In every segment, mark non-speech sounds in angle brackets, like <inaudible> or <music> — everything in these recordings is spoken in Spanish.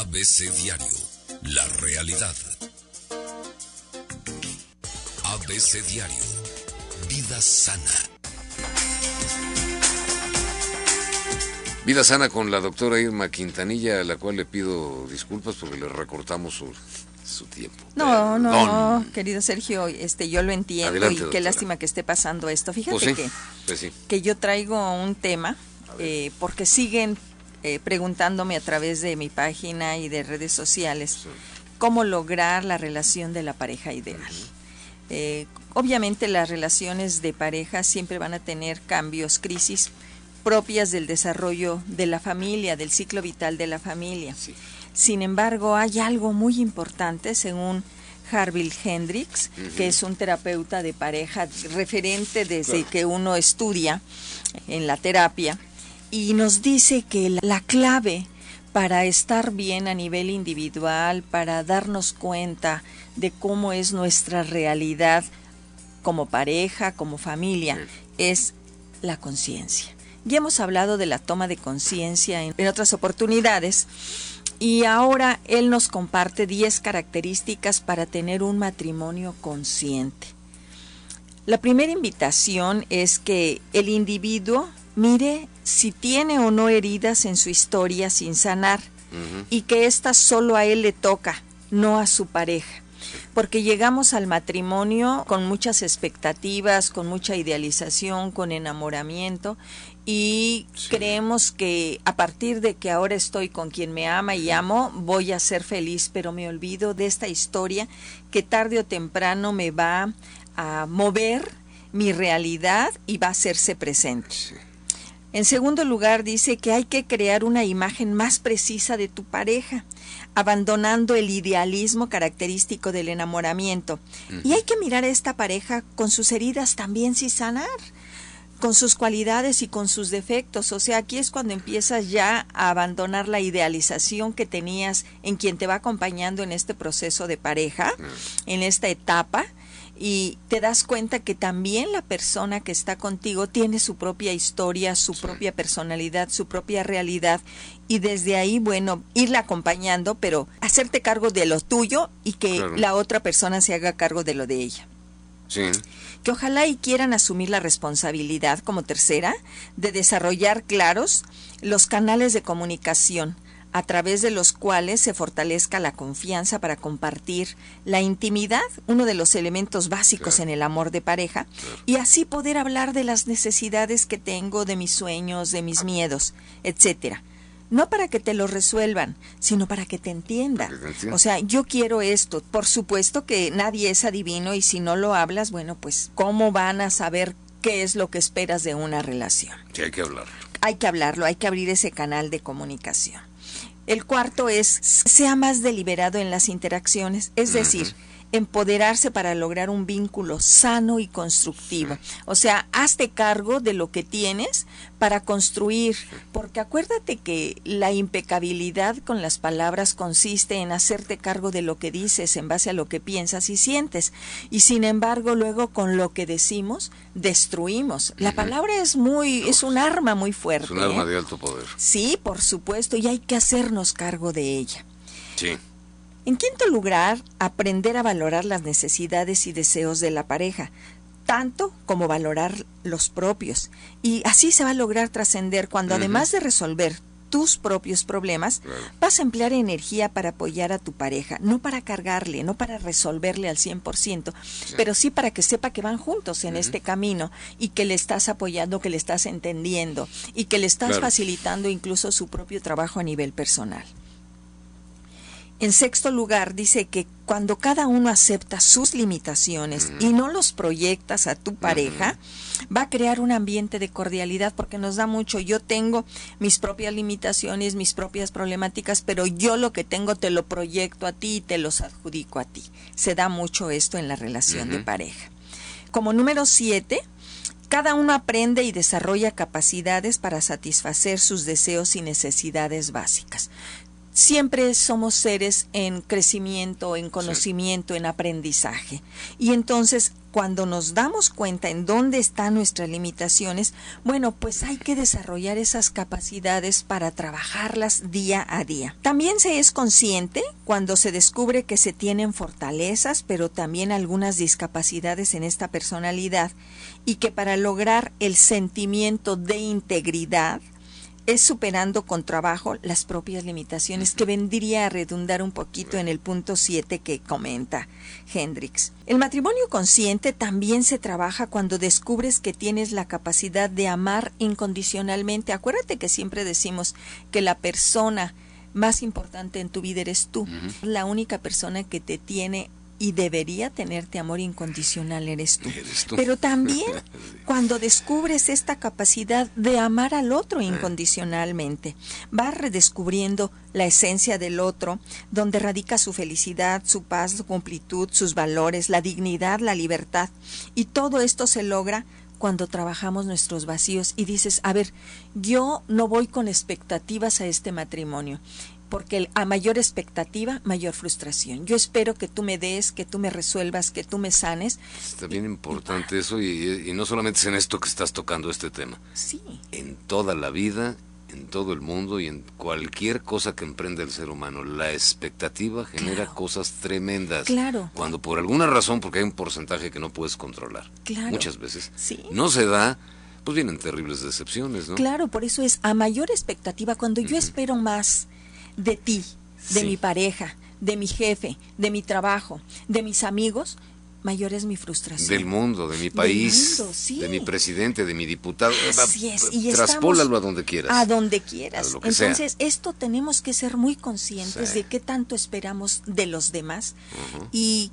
ABC Diario, la realidad. ABC Diario, vida sana. Vida sana con la doctora Irma Quintanilla, a la cual le pido disculpas porque le recortamos su, su tiempo. No, no, no, querido Sergio, este, yo lo entiendo Adelante, y doctora. qué lástima que esté pasando esto. Fíjate Pues sí, que, pues sí. que yo traigo un tema eh, porque siguen eh, preguntándome a través de mi página y de redes sociales cómo lograr la relación de la pareja ideal. Eh, obviamente las relaciones de pareja siempre van a tener cambios, crisis propias del desarrollo de la familia, del ciclo vital de la familia. Sí. Sin embargo, hay algo muy importante según Harville Hendricks, que es un terapeuta de pareja referente desde Claro. que uno estudia en la terapia, y nos dice que la- la clave para estar bien a nivel individual, para darnos cuenta de cómo es nuestra realidad como pareja, como familia, es la conciencia. Ya hemos hablado de la toma de conciencia en, en otras oportunidades y ahora él nos comparte 10 características para tener un matrimonio consciente. La primera invitación es que el individuo mire si tiene o no heridas en su historia sin sanar y que ésta solo a él le toca, no a su pareja. Porque llegamos al matrimonio con muchas expectativas, con mucha idealización, con enamoramiento y creemos que a partir de que ahora estoy con quien me ama y amo, voy a ser feliz, pero me olvido de esta historia que tarde o temprano me va a mover mi realidad y va a hacerse presente. En segundo lugar, dice que hay que crear una imagen más precisa de tu pareja, abandonando el idealismo característico del enamoramiento. Y hay que mirar a esta pareja con sus heridas también sin sanar, con sus cualidades y con sus defectos. O sea, aquí es cuando empiezas ya a abandonar la idealización que tenías en quien te va acompañando en este proceso de pareja, en esta etapa y te das cuenta que también la persona que está contigo tiene su propia historia, su propia personalidad, su propia realidad y desde ahí, bueno, irla acompañando, pero hacerte cargo de lo tuyo y que Claro. la otra persona se haga cargo de lo de ella. Sí. Que ojalá y quieran asumir la responsabilidad como tercera de desarrollar claros los canales de comunicación a través de los cuales se fortalezca la confianza para compartir la intimidad, uno de los elementos básicos Claro. en el amor de pareja, y así poder hablar de las necesidades que tengo, de mis sueños, de mis miedos, etcétera. No para que te lo resuelvan, sino para que te entiendan. Para que te entiendan. O sea, yo quiero esto. Por supuesto que nadie es adivino y si no lo hablas, bueno, pues ¿cómo van a saber qué es lo que esperas de una relación? Sí, hay que hablar. Hay que hablarlo, hay que abrir ese canal de comunicación. El cuarto es, sea más deliberado en las interacciones, es decir, empoderarse para lograr un vínculo sano y constructivo. O sea, hazte cargo de lo que tienes para construir, porque acuérdate que la impecabilidad con las palabras consiste en hacerte cargo de lo que dices en base a lo que piensas y sientes, y sin embargo luego con lo que decimos destruimos. La palabra es muy, es un arma muy fuerte. Es un arma ¿eh? de alto poder. Sí, por supuesto, y hay que hacernos cargo de ella. Sí. En quinto lugar, aprender a valorar las necesidades y deseos de la pareja, tanto como valorar los propios. Y así se va a lograr trascender cuando además de resolver tus propios problemas, Claro. vas a emplear energía para apoyar a tu pareja, no para cargarle, no para resolverle al 100%, pero sí para que sepa que van juntos en este camino y que le estás apoyando, que le estás entendiendo y que le estás Claro. facilitando incluso su propio trabajo a nivel personal. En sexto lugar, dice que cuando cada uno acepta sus limitaciones y no los proyectas a tu pareja, va a crear un ambiente de cordialidad porque nos da mucho. Yo tengo mis propias limitaciones, mis propias problemáticas, pero yo lo que tengo te lo proyecto a ti y te los adjudico a ti. Se da mucho esto en la relación de pareja. Como número siete, cada uno aprende y desarrolla capacidades para satisfacer sus deseos y necesidades básicas. Siempre somos seres en crecimiento, en conocimiento, en aprendizaje. Y entonces, cuando nos damos cuenta en dónde están nuestras limitaciones, bueno, pues hay que desarrollar esas capacidades para trabajarlas día a día. También se es consciente cuando se descubre que se tienen fortalezas, pero también algunas discapacidades en esta personalidad y que para lograr el sentimiento de integridad, es superando con trabajo las propias limitaciones, que vendría a redundar un poquito en el punto 7 que comenta Hendrix. El matrimonio consciente también se trabaja cuando descubres que tienes la capacidad de amar incondicionalmente. Acuérdate que siempre decimos que la persona más importante en tu vida eres tú, la única persona que te tiene y debería tenerte amor incondicional eres tú. Pero también <laughs> cuando descubres esta capacidad de amar al otro incondicionalmente, vas redescubriendo la esencia del otro, donde radica su felicidad, su paz, su completud, sus valores, la dignidad, la libertad. Y todo esto se logra cuando trabajamos nuestros vacíos y dices, a ver, yo no voy con expectativas a este matrimonio porque a mayor expectativa, mayor frustración. Yo espero que tú me des, que tú me resuelvas, que tú me sanes. Está bien importante eso y, no solamente es en esto que estás tocando este tema. Sí. En toda la vida, en todo el mundo y en cualquier cosa que emprenda el ser humano, la expectativa genera cosas tremendas. Claro. Cuando por alguna razón, porque hay un porcentaje que no puedes controlar, claro. muchas veces, sí. no se da, pues vienen terribles decepciones, ¿no? Claro, por eso es a mayor expectativa, cuando yo espero más de ti, de mi pareja, de mi jefe, de mi trabajo, de mis amigos, mayor es mi frustración. Del mundo, de mi país, de mi presidente, de mi diputado. Así es. Y Traspólalo a donde quieras. A donde quieras. Entonces, esto tenemos que ser muy conscientes de qué tanto esperamos de los demás y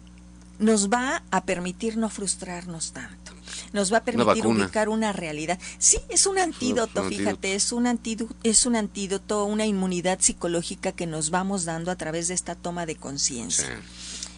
nos va a permitir no frustrarnos tanto nos va a permitir ubicar una realidad. Sí, es un antídoto, fíjate, es un antídoto, es un antídoto, una inmunidad psicológica que nos vamos dando a través de esta toma de conciencia.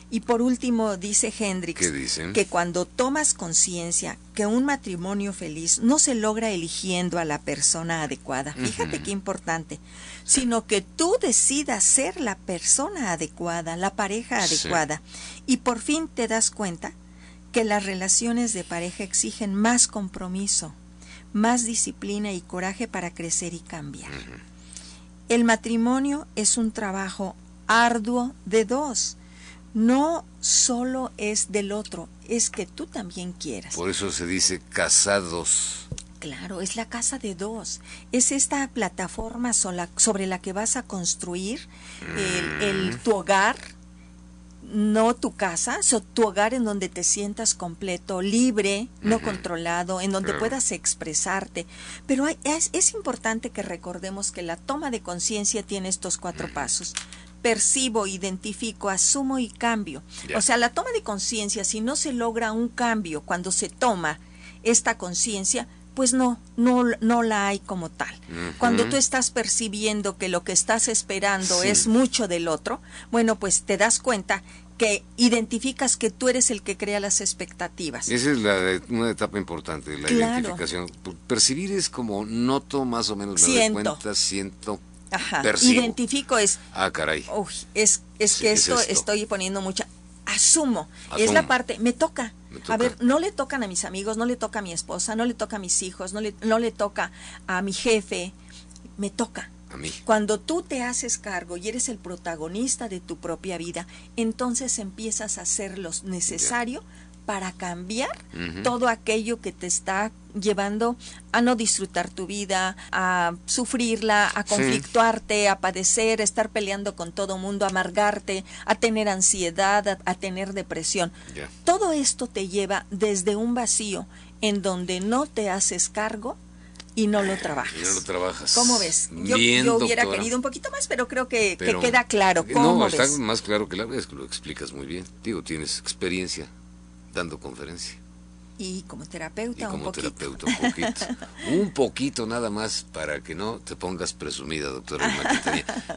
Y por último, dice Hendrix que cuando tomas conciencia que un matrimonio feliz no se logra eligiendo a la persona adecuada, fíjate qué importante, sino que tú decidas ser la persona adecuada, la pareja adecuada, y por fin te das cuenta que las relaciones de pareja exigen más compromiso, más disciplina y coraje para crecer y cambiar. El matrimonio es un trabajo arduo de dos. No solo es del otro, es que tú también quieras. Por eso se dice casados. Claro, es la casa de dos. Es esta plataforma sobre la que vas a construir el, tu hogar, no tu casa, so, tu hogar en donde te sientas completo, libre, no controlado, en donde puedas expresarte. Pero es, es, importante que recordemos que la toma de conciencia tiene estos cuatro pasos. Percibo, identifico, asumo y cambio. O sea, la toma de conciencia, si no se logra un cambio cuando se toma esta conciencia, pues no, no, no la hay como tal. Cuando tú estás percibiendo que lo que estás esperando es mucho del otro, bueno, pues te das cuenta que identificas que tú eres el que crea las expectativas. Esa es la, una etapa importante, la identificación. Percibir es como noto más o menos, me siento. cuenta, siento, Ajá. Identifico es... Ah, caray. es, es que esto, estoy poniendo mucha... Asumo. Es la parte, me toca. A ver, no le tocan a mis amigos, no le toca a mi esposa, no le toca a mis hijos, no le, no le toca a mi jefe, me toca. A mí. Cuando tú te haces cargo y eres el protagonista de tu propia vida, entonces empiezas a hacer lo necesario para cambiar todo aquello que te está llevando a no disfrutar tu vida, a sufrirla, a conflictuarte, a padecer, a estar peleando con todo mundo, a amargarte, a tener ansiedad, a, tener depresión. Todo esto te lleva desde un vacío en donde no te haces cargo y no lo trabajas. Y no lo trabajas. ¿Cómo ves? Yo, hubiera querido un poquito más, pero creo que, queda claro. ¿Cómo no, está más claro que la vez, que lo explicas muy bien. Digo, tienes experiencia dando conferencia. Y como terapeuta, y como un poquito. terapeuta un poquito. <laughs> un poquito nada más para que no te pongas presumida, doctora. <laughs>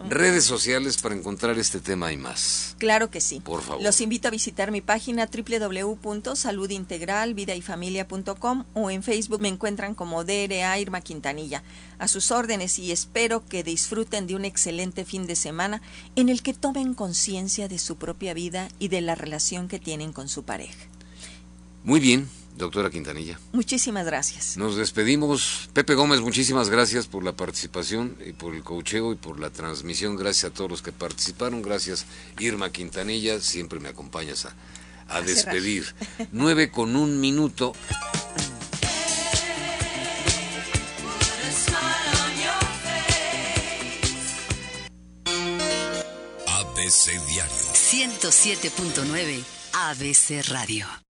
Redes sociales para encontrar este tema y más. Claro que sí. Por favor. Los invito a visitar mi página www.saludintegralvidayfamilia.com o en Facebook me encuentran como DRA Irma Quintanilla. A sus órdenes y espero que disfruten de un excelente fin de semana en el que tomen conciencia de su propia vida y de la relación que tienen con su pareja. Muy bien, doctora Quintanilla. Muchísimas gracias. Nos despedimos. Pepe Gómez, muchísimas gracias por la participación y por el cocheo y por la transmisión. Gracias a todos los que participaron. Gracias, Irma Quintanilla. Siempre me acompañas a, a despedir. Nueve con un minuto. ABC Diario. 107.9 ABC Radio.